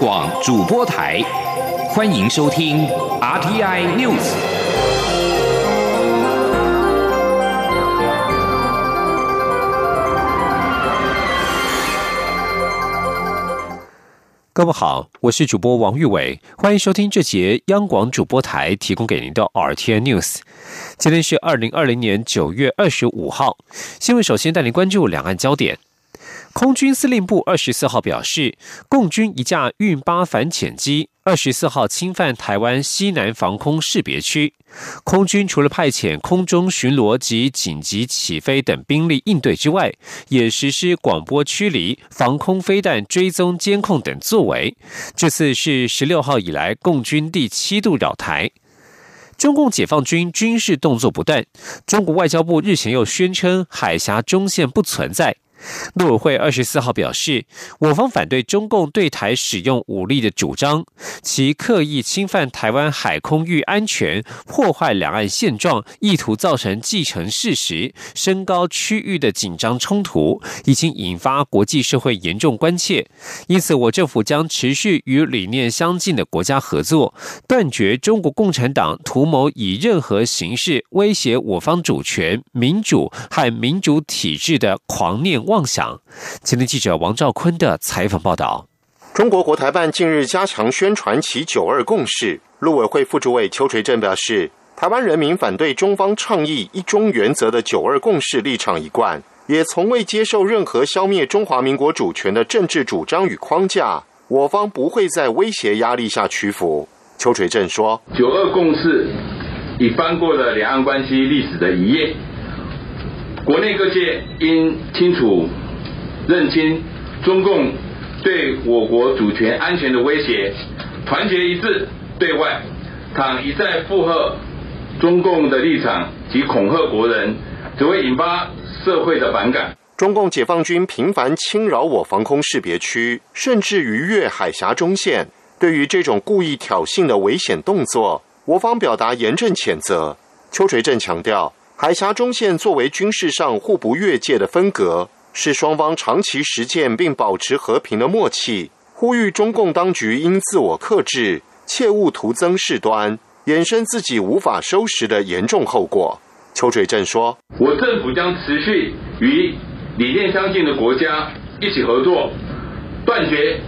广主播台，欢迎收听 RTI News。各位好，我是主播王玉伟，欢迎收听这节央广主播台提供给您的 RTI News。今天是二零二零年九月二十五号，新闻首先带您关注两岸焦点。空军司令部二十四号表示，共军一架运八反潜机二十四号侵犯台湾西南防空识别区，空军除了派遣空中巡逻及紧急起飞等兵力应对之外，也实施广播驱离、防空飞弹追踪监控等作为。这次是十六号以来共军第七度扰台，中共解放军军事动作不断。中国外交部日前又宣称海峡中线不存在。陆委会二十四号表示，我方反对中共对台使用武力的主张，其刻意侵犯台湾海空域安全，破坏两岸现状，意图造成既成事实，升高区域的紧张冲突，已经引发国际社会严重关切。因此，我政府将持续与理念相近的国家合作，断绝中国共产党图谋以任何形式威胁我方主权、民主和民主体制的狂念。妄想。今天记者王兆坤的采访报道：中国国台办近日加强宣传其“九二共识”。陆委会副主委邱垂正表示，台湾人民反对中方倡议“一中原则”的“九二共识”立场一贯，也从未接受任何消灭中华民国主权的政治主张与框架。我方不会在威胁压力下屈服。邱垂正说：“九二共识已翻过了两岸关系历史的一页。”国内各界应清楚认清中共对我国主权安全的威胁，团结一致对外。倘一再附和中共的立场及恐吓国人，只会引发社会的反感。中共解放军频繁侵扰我防空识别区，甚至逾越海峡中线。对于这种故意挑衅的危险动作，我方表达严正谴责。邱垂正强调。海峡中线作为军事上互不越界的分隔，是双方长期实践并保持和平的默契。呼吁中共当局应自我克制，切勿徒增事端，衍生自己无法收拾的严重后果。邱垂正说：“我政府将持续与理念相近的国家一起合作，断绝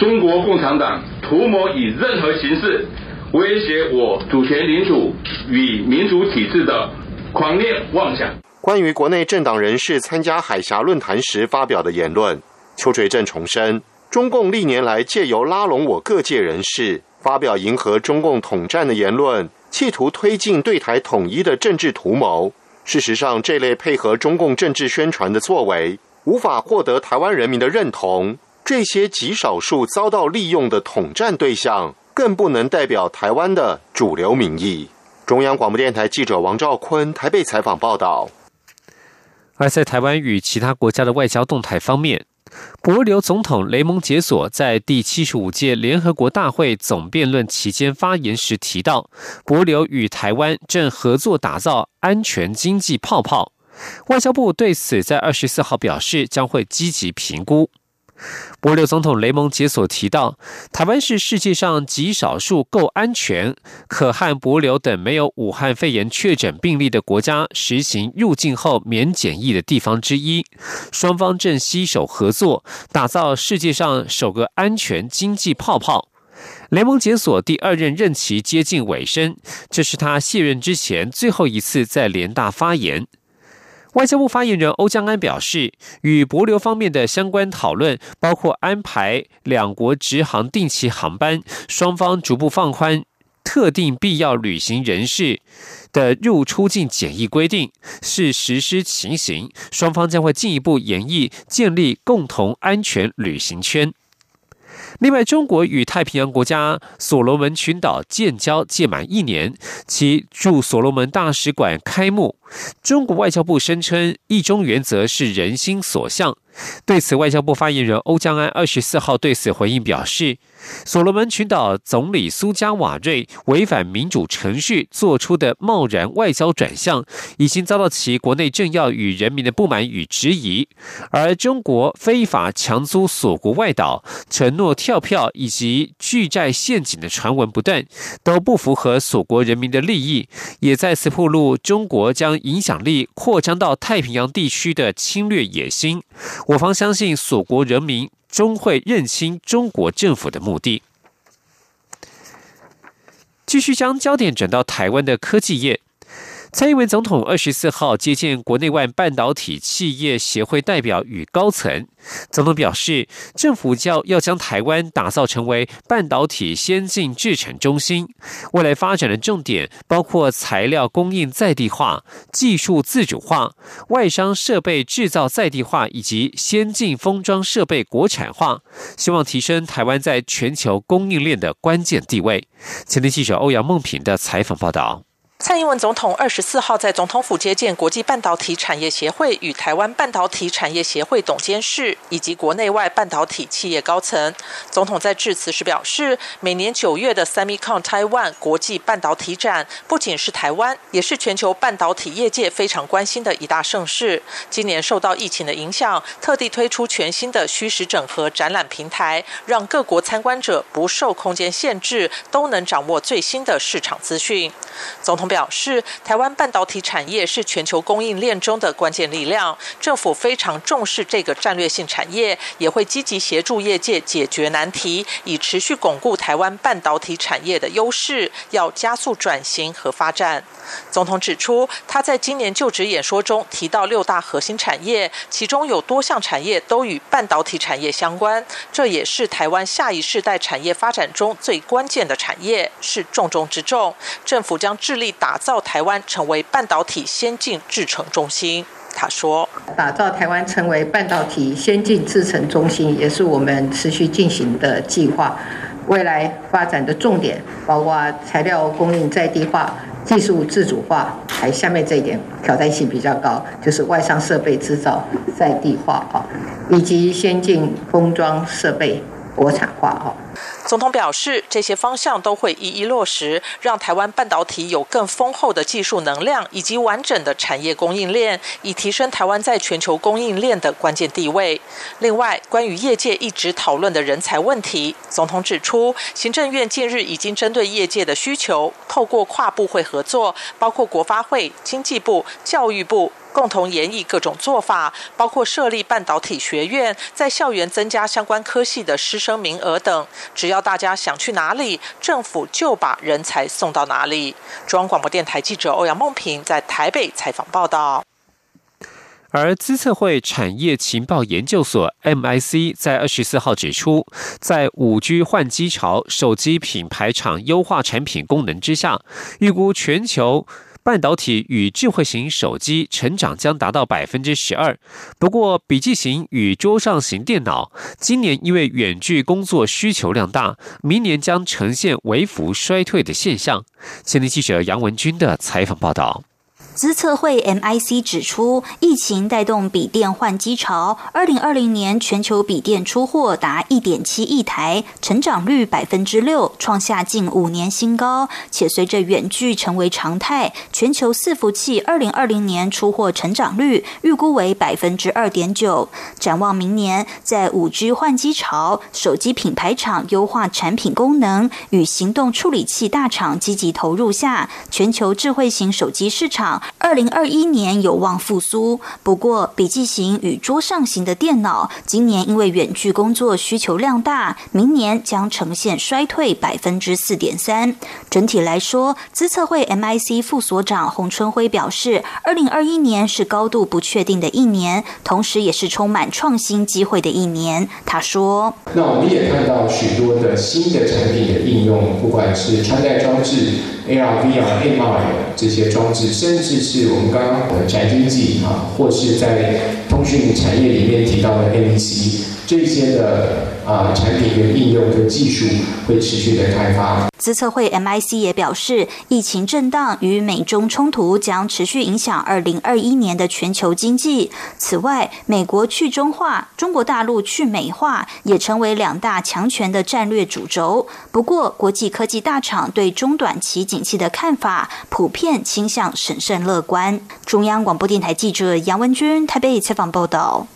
中国共产党图谋以任何形式威胁我主权领土与民主体制的。”狂烈妄想。关于国内政党人士参加海峡论坛时发表的言论，邱垂正重申，中共历年来借由拉拢我各界人士，发表迎合中共统战的言论，企图推进对台统一的政治图谋。事实上，这类配合中共政治宣传的作为，无法获得台湾人民的认同。这些极少数遭到利用的统战对象，更不能代表台湾的主流民意。中央广播电台记者王兆坤台北采访报道。而在台湾与其他国家的外交动态方面，博留总统雷蒙杰索在第七十五届联合国大会总辩论期间发言时提到，博留与台湾正合作打造安全经济泡泡。外交部对此在二十四号表示，将会积极评估。博留总统雷蒙杰所提到，台湾是世界上极少数够安全、可和博留等没有武汉肺炎确诊病例的国家实行入境后免检疫的地方之一。双方正携手合作，打造世界上首个安全经济泡泡。雷蒙杰所第二任任期接近尾声，这是他卸任之前最后一次在联大发言。外交部发言人欧江安表示，与博流方面的相关讨论包括安排两国直航定期航班，双方逐步放宽特定必要旅行人士的入出境检疫规定，是实施情形，双方将会进一步演绎建立共同安全旅行圈。另外，中国与太平洋国家所罗门群岛建交届满一年，其驻所罗门大使馆开幕。中国外交部声称，一中原则是人心所向，对此，外交部发言人欧江安二十四号对此回应表示。所罗门群岛总理苏加瓦瑞违反民主程序做出的贸然外交转向，已经遭到其国内政要与人民的不满与质疑。而中国非法强租锁国外岛、承诺跳票以及巨债陷阱的传闻不断，都不符合锁国人民的利益，也再次暴露中国将影响力扩张到太平洋地区的侵略野心。我方相信所国人民。终会认清中国政府的目的。继续将焦点转到台湾的科技业。蔡英文总统二十四号接见国内外半导体企业协会代表与高层。总统表示，政府要要将台湾打造成为半导体先进制程中心。未来发展的重点包括材料供应在地化、技术自主化、外商设备制造在地化以及先进封装设备国产化，希望提升台湾在全球供应链的关键地位。前天记者欧阳梦平的采访报道。蔡英文总统二十四号在总统府接见国际半导体产业协会与台湾半导体产业协会董监事以及国内外半导体企业高层。总统在致辞时表示，每年九月的 Semicon Taiwan 国际半导体展，不仅是台湾，也是全球半导体业界非常关心的一大盛事。今年受到疫情的影响，特地推出全新的虚实整合展览平台，让各国参观者不受空间限制，都能掌握最新的市场资讯。总统。表示，台湾半导体产业是全球供应链中的关键力量，政府非常重视这个战略性产业，也会积极协助业界解决难题，以持续巩固台湾半导体产业的优势，要加速转型和发展。总统指出，他在今年就职演说中提到六大核心产业，其中有多项产业都与半导体产业相关，这也是台湾下一世代产业发展中最关键的产业，是重中之重。政府将致力打造台湾成为半导体先进制程中心。他说：“打造台湾成为半导体先进制程中心，也是我们持续进行的计划。未来发展的重点包括材料供应在地化。”技术自主化，还下面这一点挑战性比较高，就是外商设备制造在地化啊，以及先进封装设备国产化啊。总统表示，这些方向都会一一落实，让台湾半导体有更丰厚的技术能量以及完整的产业供应链，以提升台湾在全球供应链的关键地位。另外，关于业界一直讨论的人才问题，总统指出，行政院近日已经针对业界的需求，透过跨部会合作，包括国发会、经济部、教育部。共同研议各种做法，包括设立半导体学院，在校园增加相关科系的师生名额等。只要大家想去哪里，政府就把人才送到哪里。中央广播电台记者欧阳梦平在台北采访报道。而资策会产业情报研究所 MIC 在二十四号指出，在五 G 换机潮、手机品牌厂优化产品功能之下，预估全球。半导体与智慧型手机成长将达到百分之十二，不过笔记型与桌上型电脑今年因为远距工作需求量大，明年将呈现微幅衰退的现象。前天记者杨文军的采访报道。资策会 MIC 指出，疫情带动笔电换机潮，二零二零年全球笔电出货达一点七亿台，成长率百分之六，创下近五年新高。且随着远距成为常态，全球伺服器二零二零年出货成长率预估为百分之二点九。展望明年，在五 G 换机潮、手机品牌厂优化产品功能与行动处理器大厂积极投入下，全球智慧型手机市场。二零二一年有望复苏，不过笔记型与桌上型的电脑今年因为远距工作需求量大，明年将呈现衰退百分之四点三。整体来说，资策会 MIC 副所长洪春辉表示，二零二一年是高度不确定的一年，同时也是充满创新机会的一年。他说：“那我们也看到许多的新的产品的应用，不管是穿戴装置、AR、VR、MR 这些装置，甚至是我们刚刚的宅经济啊，或是在通讯产业里面提到的 NEC 这些的啊产品跟应用跟技术会持续的开发。资策会 MIC 也表示，疫情震荡与美中冲突将持续影响二零二一年的全球经济。此外，美国去中化、中国大陆去美化也成为两大强权的战略主轴。不过，国际科技大厂对中短期景气的看法普遍倾向审慎乐观。中央广播电台记者杨文君台北采访报道。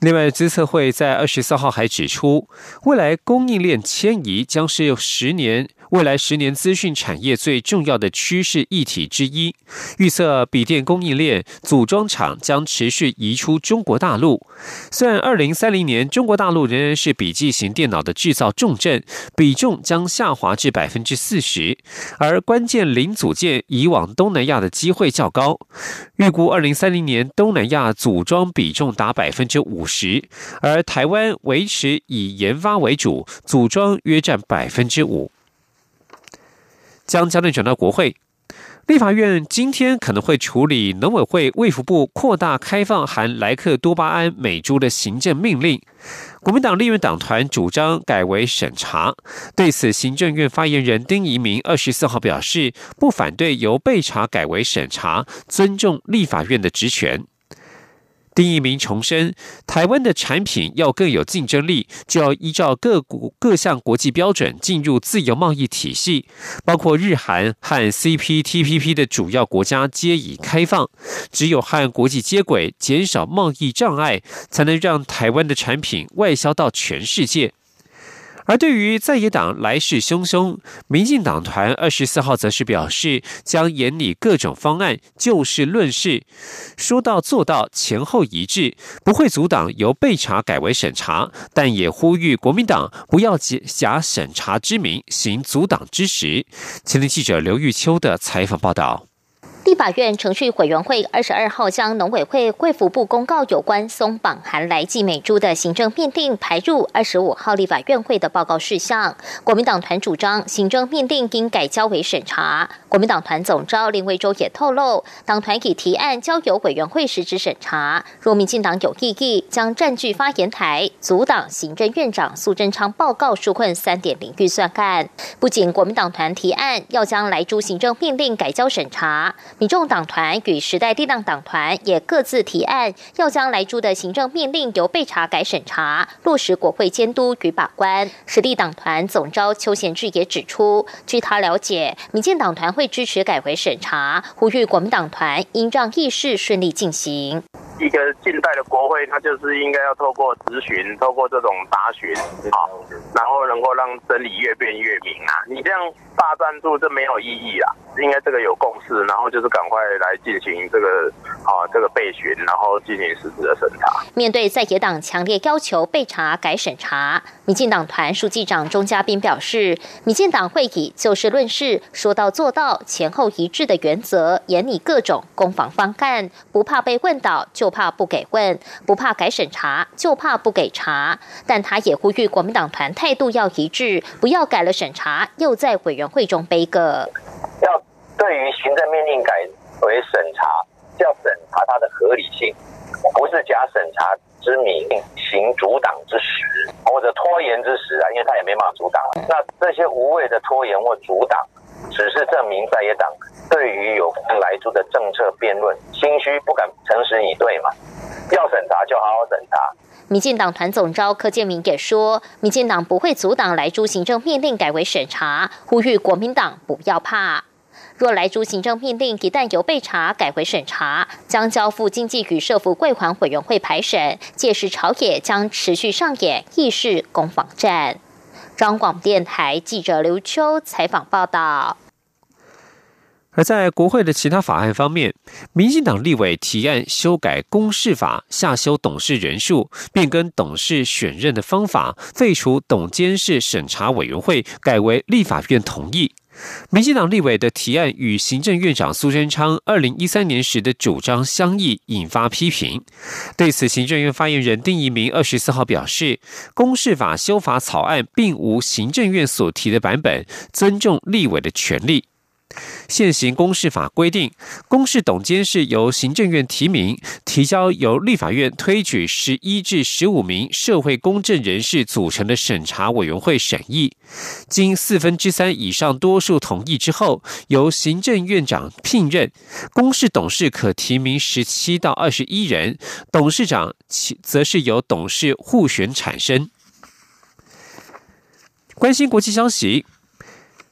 另外，资策会在二十四号还指出，未来供应链迁移将是有十年。未来十年资讯产业最重要的趋势议题之一，预测笔电供应链组装厂将持续移出中国大陆。虽然二零三零年中国大陆仍然是笔记型电脑的制造重镇，比重将下滑至百分之四十，而关键零组件移往东南亚的机会较高。预估二零三零年东南亚组装比重达百分之五十，而台湾维持以研发为主，组装约占百分之五。将焦点转到国会，立法院今天可能会处理农委会卫福部扩大开放含莱克多巴胺美猪的行政命令。国民党立院党团主张改为审查，对此，行政院发言人丁仪明二十四号表示，不反对由被查改为审查，尊重立法院的职权。丁一明重申，台湾的产品要更有竞争力，就要依照各国各项国际标准进入自由贸易体系，包括日韩和 CPTPP 的主要国家皆已开放。只有和国际接轨，减少贸易障碍，才能让台湾的产品外销到全世界。而对于在野党来势汹汹，民进党团二十四号则是表示，将严拟各种方案，就事论事，说到做到，前后一致，不会阻挡由备查改为审查，但也呼吁国民党不要假审查之名行阻挡之实。前天记者刘玉秋的采访报道。立法院程序委员会二十二号将农委会贵福部公告有关松绑含来剂美猪的行政命令排入二十五号立法院会的报告事项。国民党团主张行政命令应改交为审查。国民党团总召林维洲也透露，党团已提案交由委员会实质审查。若民进党有异议，将占据发言台，阻挡行政院长苏贞昌报告纾困三点零预算案。不仅国民党团提案要将来猪行政命令改交审查。民众党团与时代力量党团也各自提案，要将来猪的行政命令由备查改审查，落实国会监督与把关。实力党团总召邱贤志也指出，据他了解，民进党团会支持改回审查，呼吁国民党团应让议事顺利进行。一个近代的国会，它就是应该要透过质询，透过这种答询，好，然后能够让真理越辩越明啊！你这样大赞助，这没有意义啊！应该这个有共识，然后就是赶快来进行这个啊这个备询，然后进行实质的审查。面对在野党强烈要求备查改审查，民进党团书记长钟嘉宾表示，民进党会以就事论事、说到做到、前后一致的原则，严拟各种攻防方案，不怕被问倒，就不怕不给问；不怕改审查，就怕不给查。但他也呼吁国民党团态度要一致，不要改了审查，又在委员会中背个。要对于行政命令改为审查，要审查它的合理性，不是假审查之名行阻挡之实，或者拖延之实啊，因为他也没办法阻挡。那这些无谓的拖延或阻挡，只是证明在野党对于有关来猪的政策辩论心虚，不敢诚实以对嘛。要审查就好好审查。民进党团总召柯建明也说，民进党不会阻挡来猪行政命令改为审查，呼吁国民党不要怕。若来诸行政命令一旦由被查改回审查，将交付经济与社福柜环委员会排审，届时朝野将持续上演议事攻防战。中广电台记者刘秋采访报道。而在国会的其他法案方面，民进党立委提案修改公示法，下修董事人数，变更董事选任的方法，废除董监事审查委员会，改为立法院同意。民进党立委的提案与行政院长苏贞昌二零一三年时的主张相异，引发批评。对此，行政院发言人丁仪明二十四号表示，公示法修法草案并无行政院所提的版本，尊重立委的权利。现行公示法规定，公示董监事由行政院提名，提交由立法院推举十一至十五名社会公正人士组成的审查委员会审议，经四分之三以上多数同意之后，由行政院长聘任。公示董事可提名十七到二十一人，董事长则是由董事互选产生。关心国际消息。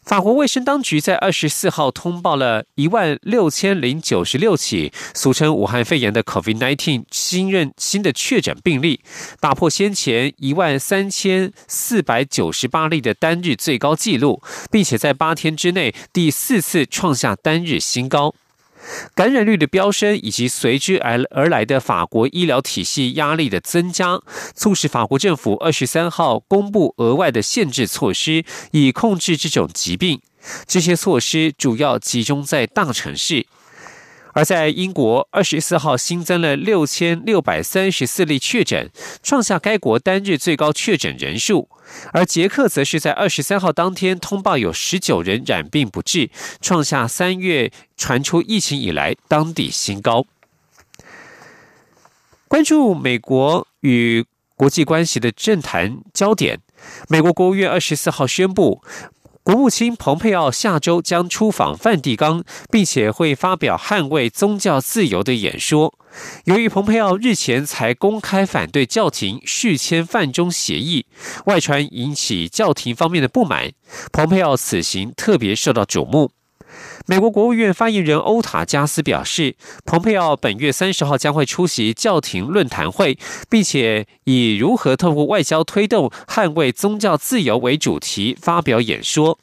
法国卫生当局在二十四号通报了一万六千零九十六起俗称武汉肺炎的 COVID-19 新任新的确诊病例，打破先前一万三千四百九十八例的单日最高纪录，并且在八天之内第四次创下单日新高。感染率的飙升，以及随之而而来的法国医疗体系压力的增加，促使法国政府二十三号公布额外的限制措施，以控制这种疾病。这些措施主要集中在大城市。而在英国，二十四号新增了六千六百三十四例确诊，创下该国单日最高确诊人数。而捷克则是在二十三号当天通报有十九人染病不治，创下三月传出疫情以来当地新高。关注美国与国际关系的政坛焦点，美国国务院二十四号宣布。国务卿蓬佩奥下周将出访梵蒂冈，并且会发表捍卫宗教自由的演说。由于蓬佩奥日前才公开反对教廷续签梵中协议，外传引起教廷方面的不满，蓬佩奥此行特别受到瞩目。美国国务院发言人欧塔加斯表示，蓬佩奥本月三十号将会出席教廷论坛会，并且以如何透过外交推动捍卫宗教自由为主题发表演说。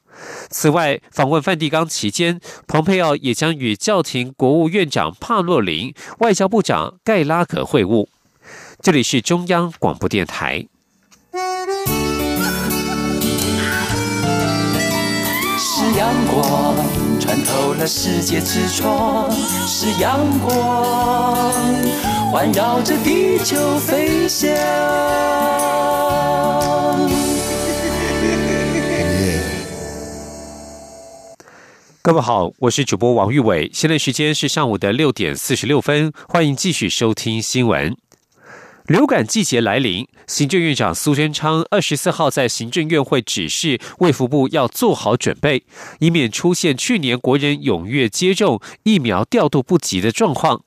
此外，访问梵蒂冈期间，蓬佩奥也将与教廷国务院长帕洛林、外交部长盖拉格会晤。这里是中央广播电台。是阳光。穿透了世界之窗是阳光，环绕着地球飞翔。各位好，我是主播王玉伟，现在时间是上午的六点四十六分，欢迎继续收听新闻。流感季节来临，行政院长苏贞昌二十四号在行政院会指示卫福部要做好准备，以免出现去年国人踊跃接种疫苗调度不及的状况。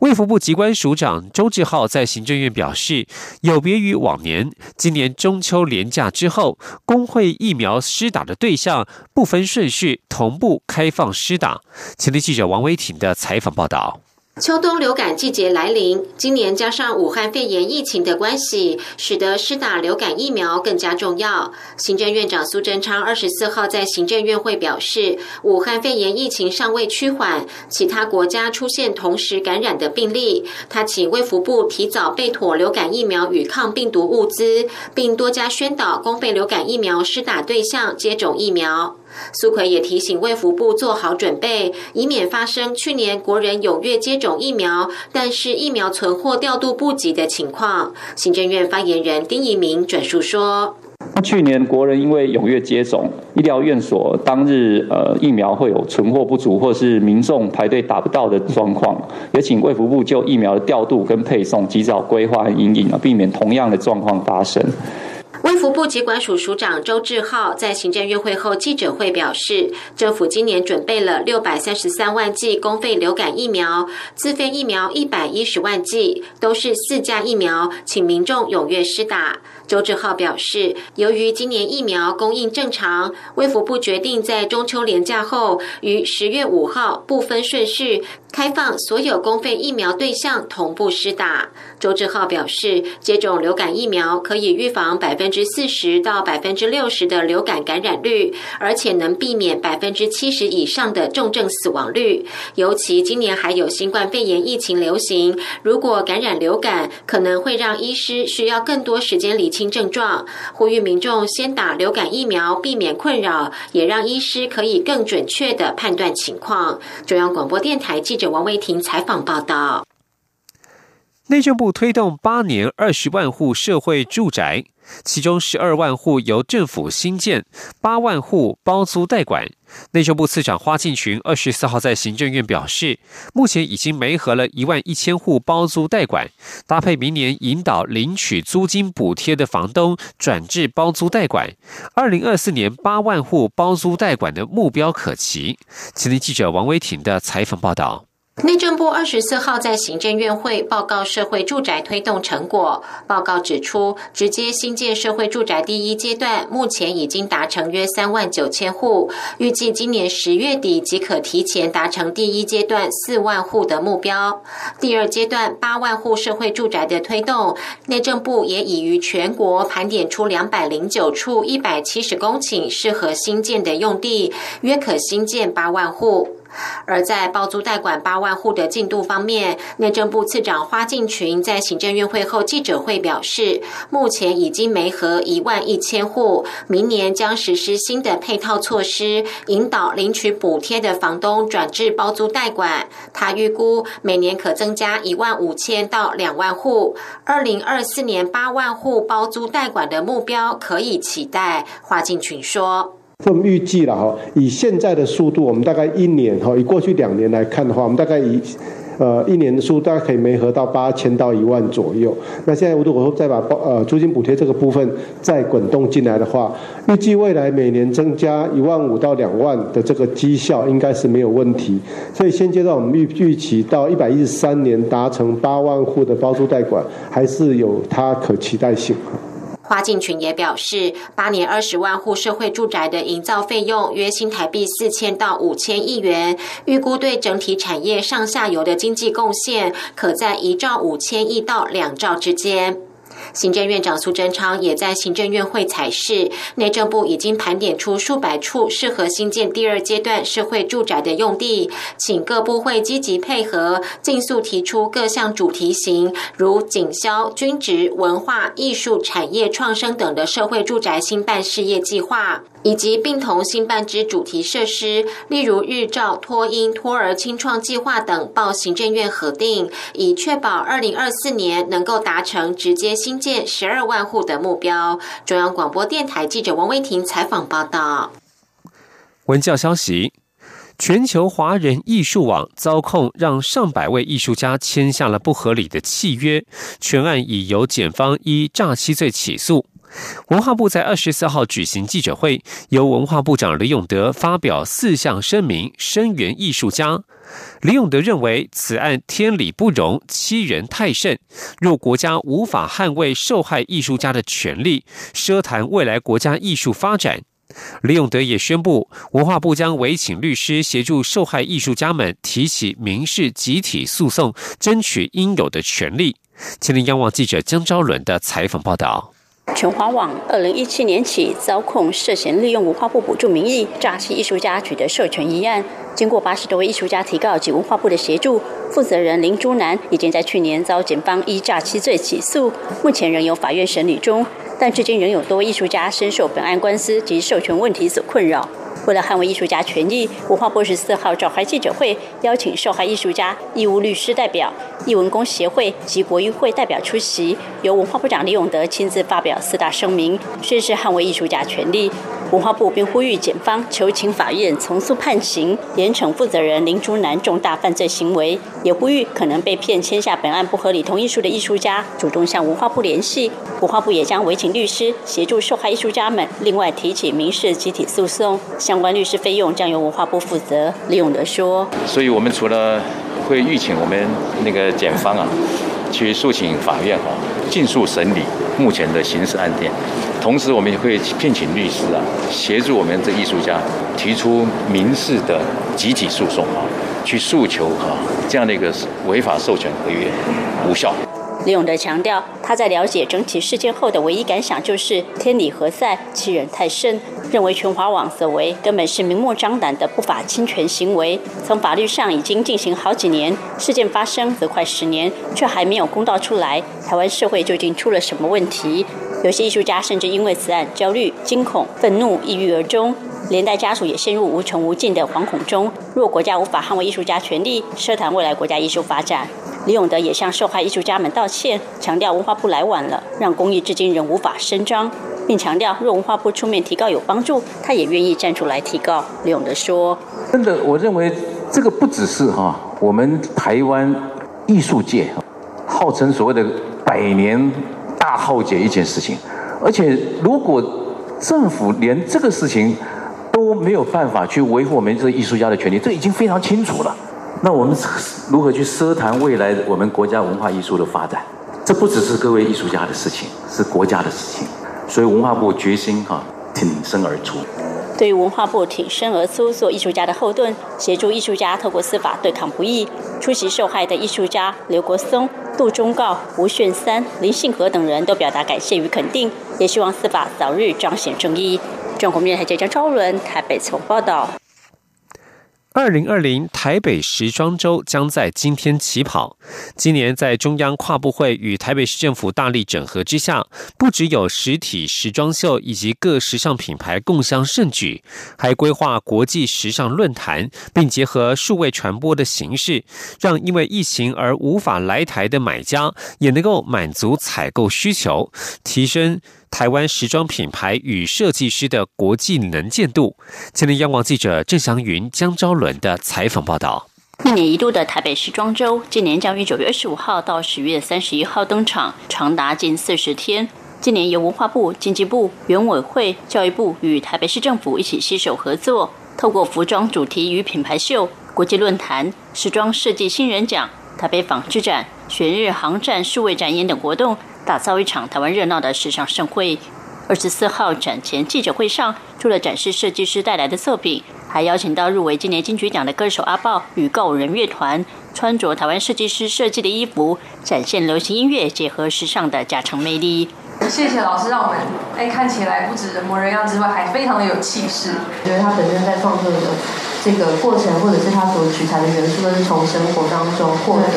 卫福部机关署长周志浩在行政院表示，有别于往年，今年中秋连假之后，工会疫苗施打的对象不分顺序，同步开放施打。前天记者王维婷的采访报道。秋冬流感季节来临，今年加上武汉肺炎疫情的关系，使得施打流感疫苗更加重要。行政院长苏贞昌二十四号在行政院会表示，武汉肺炎疫情尚未趋缓，其他国家出现同时感染的病例，他请卫福部提早备妥流感疫苗与抗病毒物资，并多加宣导公费流感疫苗施打对象接种疫苗。苏奎也提醒卫福部做好准备，以免发生去年国人踊跃接种疫苗，但是疫苗存货调度不及的情况。行政院发言人丁仪明转述说：“去年国人因为踊跃接种，医疗院所当日呃疫苗会有存货不足，或是民众排队打不到的状况，也请卫福部就疫苗的调度跟配送及早规划和引领啊，避免同样的状况发生。”卫福部疾管署署长周志浩在行政院会后记者会表示，政府今年准备了六百三十三万剂公费流感疫苗，自费疫苗一百一十万剂，都是四价疫苗，请民众踊跃施打。周志浩表示，由于今年疫苗供应正常，卫福部决定在中秋连假后，于十月五号不分顺序。开放所有公费疫苗对象同步施打。周志浩表示，接种流感疫苗可以预防百分之四十到百分之六十的流感感染率，而且能避免百分之七十以上的重症死亡率。尤其今年还有新冠肺炎疫情流行，如果感染流感，可能会让医师需要更多时间理清症状。呼吁民众先打流感疫苗，避免困扰，也让医师可以更准确的判断情况。中央广播电台记者。王维婷采访报道：内政部推动八年二十万户社会住宅，其中十二万户由政府新建，八万户包租代管。内政部次长花敬群二十四号在行政院表示，目前已经媒合了一万一千户包租代管，搭配明年引导领取租金补贴的房东转至包租代管，二零二四年八万户包租代管的目标可期。吉林记者王威婷的采访报道。内政部二十四号在行政院会报告社会住宅推动成果。报告指出，直接新建社会住宅第一阶段目前已经达成约三万九千户，预计今年十月底即可提前达成第一阶段四万户的目标。第二阶段八万户社会住宅的推动，内政部也已于全国盘点出两百零九处一百七十公顷适合新建的用地，约可新建八万户。而在包租代管八万户的进度方面，内政部次长花敬群在行政院会后记者会表示，目前已经没合一万一千户，明年将实施新的配套措施，引导领取补贴的房东转至包租代管。他预估每年可增加一万五千到两万户，二零二四年八万户包租代管的目标可以期待。花敬群说。我们预计了哈，以现在的速度，我们大概一年哈，以过去两年来看的话，我们大概以呃一年的速度，大概可以没合到八千到一万左右。那现在如果说再把包呃租金补贴这个部分再滚动进来的话，预计未来每年增加一万五到两万的这个绩效应该是没有问题。所以现阶段我们预预期到一百一十三年达成八万户的包租代管，还是有它可期待性。花敬群也表示，八年二十万户社会住宅的营造费用约新台币四千到五千亿元，预估对整体产业上下游的经济贡献可在一兆五千亿到两兆之间。行政院长苏贞昌也在行政院会采示，内政部已经盘点出数百处适合新建第二阶段社会住宅的用地，请各部会积极配合，尽速提出各项主题型，如警消、军职、文化艺术产业创生等的社会住宅新办事业计划。以及并同新办之主题设施，例如日照、托婴、托儿清创计划等，报行政院核定，以确保二零二四年能够达成直接新建十二万户的目标。中央广播电台记者王威婷采访报道。文教消息：全球华人艺术网遭控，让上百位艺术家签下了不合理的契约，全案已由检方依诈欺罪起诉。文化部在二十四号举行记者会，由文化部长李永德发表四项声明，声援艺术家。李永德认为此案天理不容，欺人太甚。若国家无法捍卫受害艺术家的权利，奢谈未来国家艺术发展。李永德也宣布，文化部将委请律师协助受害艺术家们提起民事集体诉讼，争取应有的权利。吉林央望记者江昭伦的采访报道。全华网二零一七年起遭控涉嫌利用文化部补助名义诈欺艺术家取得授权一案，经过八十多位艺术家提告及文化部的协助，负责人林珠南已经在去年遭检方依诈欺罪起诉，目前仍有法院审理中，但至今仍有多位艺术家深受本案官司及授权问题所困扰。为了捍卫艺术家权益，文化部十四号召开记者会，邀请受害艺术家、义务律师代表、艺文工协会及国艺会代表出席，由文化部长李永德亲自发表四大声明，宣誓捍卫艺术家权利。文化部并呼吁检方求请法院从速判刑，严惩负责人林竹南重大犯罪行为，也呼吁可能被骗签下本案不合理同意书的艺术家主动向文化部联系，文化部也将委请律师协助受害艺术家们，另外提起民事集体诉讼，相关律师费用将由文化部负责。李永德说：“所以我们除了会预请我们那个检方啊，去诉请法院哈，尽速审理目前的刑事案件。”同时，我们也会聘请律师啊，协助我们这艺术家提出民事的集体诉讼啊，去诉求哈这样的一个违法授权合约无效。李永德强调，他在了解整体事件后的唯一感想就是天理何在，欺人太甚。认为全华网所为根本是明目张胆的不法侵权行为。从法律上已经进行好几年，事件发生则快十年，却还没有公道出来。台湾社会究竟出了什么问题？有些艺术家甚至因为此案焦虑、惊恐、愤怒、抑郁而终，连带家属也陷入无穷无尽的惶恐中。若国家无法捍卫艺术家权利，奢谈未来国家艺术发展。李永德也向受害艺术家们道歉，强调文化部来晚了，让公益至今仍无法伸张，并强调若文化部出面提告有帮助，他也愿意站出来提告。李永德说：“真的，我认为这个不只是哈我们台湾艺术界号称所谓的百年大浩劫一件事情，而且如果政府连这个事情都没有办法去维护我们这艺术家的权利，这已经非常清楚了。”那我们如何去奢谈未来我们国家文化艺术的发展？这不只是各位艺术家的事情，是国家的事情。所以文化部决心哈挺身而出。对于文化部挺身而出做艺术家的后盾，协助艺术家透过司法对抗不义，出席受害的艺术家刘国松、杜忠告、吴炫三、林信和等人都表达感谢与肯定，也希望司法早日彰显正义。中国面台记者张超伦台北从报道。二零二零台北时装周将在今天起跑。今年在中央跨部会与台北市政府大力整合之下，不只有实体时装秀以及各时尚品牌共襄盛举，还规划国际时尚论坛，并结合数位传播的形式，让因为疫情而无法来台的买家也能够满足采购需求，提升。台湾时装品牌与设计师的国际能见度。今天，央广记者郑祥云、江昭伦的采访报道。一年一度的台北时装周，今年将于九月二十五号到十月三十一号登场，长达近四十天。今年由文化部、经济部、原委会、教育部与台北市政府一起携手合作，透过服装主题与品牌秀、国际论坛、时装设计新人奖、台北纺织展、全日航展、数位展演等活动。打造一场台湾热闹的时尚盛会。二十四号展前记者会上，除了展示设计师带来的作品，还邀请到入围今年金曲奖的歌手阿豹与告五人乐团，穿着台湾设计师设计的衣服，展现流行音乐结合时尚的加成魅力。谢谢老师，让我们哎看起来不止人模人样之外，还非常的有气势。我觉得他本身在创作的这个过程，或者是他所取材的元素，都是从生活当中获得。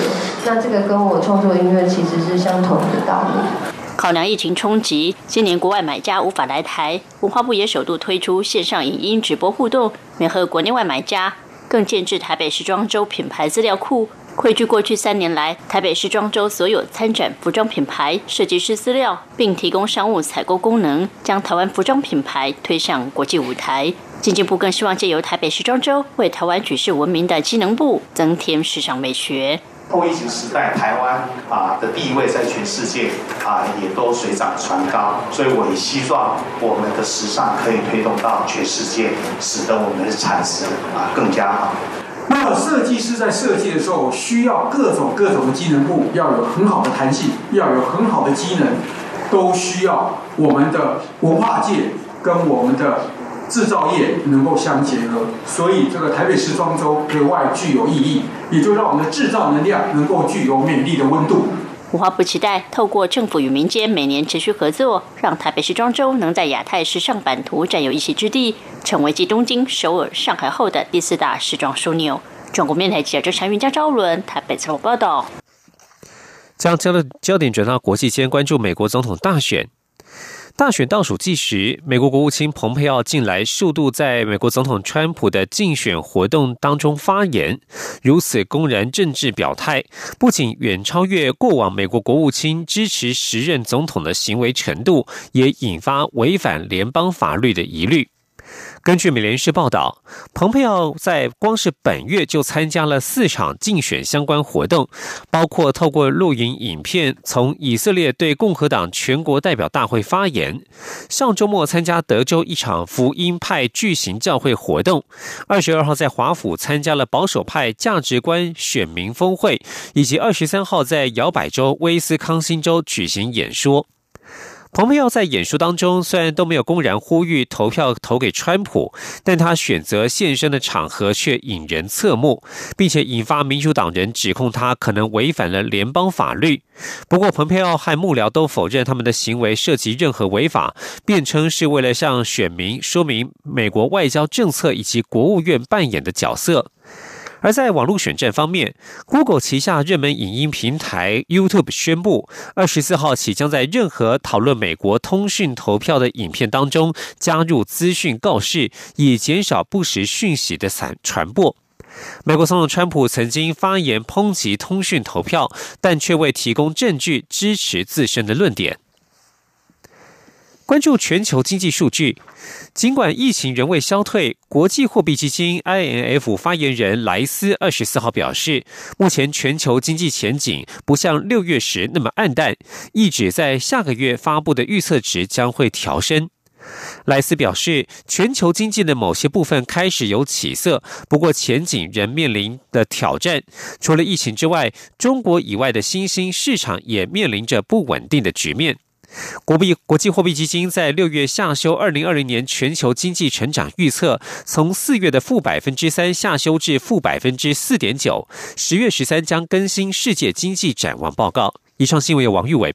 那这个跟我创作音乐其实是相同的道理。考量疫情冲击，今年国外买家无法来台，文化部也首度推出线上影音直播互动，联合国内外买家，更建制台北时装周品牌资料库。汇聚过去三年来台北时装周所有参展服装品牌设计师资料，并提供商务采购功能，将台湾服装品牌推向国际舞台。经济部更希望借由台北时装周，为台湾举世闻名的机能部增添时尚美学。后疫情时代，台湾啊的地位在全世界啊也都水涨船高，所以我也希望我们的时尚可以推动到全世界，使得我们的产值啊更加好。那么设计师在设计的时候，需要各种各种的机能部，要有很好的弹性，要有很好的机能，都需要我们的文化界跟我们的制造业能够相结合。所以这个台北时装周格外具有意义，也就让我们的制造能量能够具有美丽的温度。文化部期待透过政府与民间每年持续合作，让台北时装周能在亚太时尚版图占有一席之地，成为继东京、首尔、上海后的第四大时装枢纽。中国面台记者郑长云、江昭伦台北采访报道。将焦的焦点转到国际间，关注美国总统大选。大选倒数计时，美国国务卿蓬佩奥近来数度在美国总统川普的竞选活动当中发言，如此公然政治表态，不仅远超越过往美国国务卿支持时任总统的行为程度，也引发违反联邦法律的疑虑。根据美联社报道，蓬佩奥在光是本月就参加了四场竞选相关活动，包括透过录影影片从以色列对共和党全国代表大会发言，上周末参加德州一场福音派巨型教会活动，二十二号在华府参加了保守派价值观选民峰会，以及二十三号在摇摆州威斯康星州举行演说。蓬佩奥在演说当中虽然都没有公然呼吁投票投给川普，但他选择现身的场合却引人侧目，并且引发民主党人指控他可能违反了联邦法律。不过，蓬佩奥和幕僚都否认他们的行为涉及任何违法，辩称是为了向选民说明美国外交政策以及国务院扮演的角色。而在网络选战方面，Google 旗下热门影音平台 YouTube 宣布，二十四号起将在任何讨论美国通讯投票的影片当中加入资讯告示，以减少不实讯息的散传播。美国总统川普曾经发言抨击通讯投票，但却未提供证据支持自身的论点。关注全球经济数据，尽管疫情仍未消退，国际货币基金 （IMF） 发言人莱斯二十四号表示，目前全球经济前景不像六月时那么暗淡，意指在下个月发布的预测值将会调升。莱斯表示，全球经济的某些部分开始有起色，不过前景仍面临的挑战。除了疫情之外，中国以外的新兴市场也面临着不稳定的局面。国币国际货币基金在六月下修二零二零年全球经济成长预测，从四月的负百分之三下修至负百分之四点九。十月十三将更新世界经济展望报告。以上新闻由王玉伟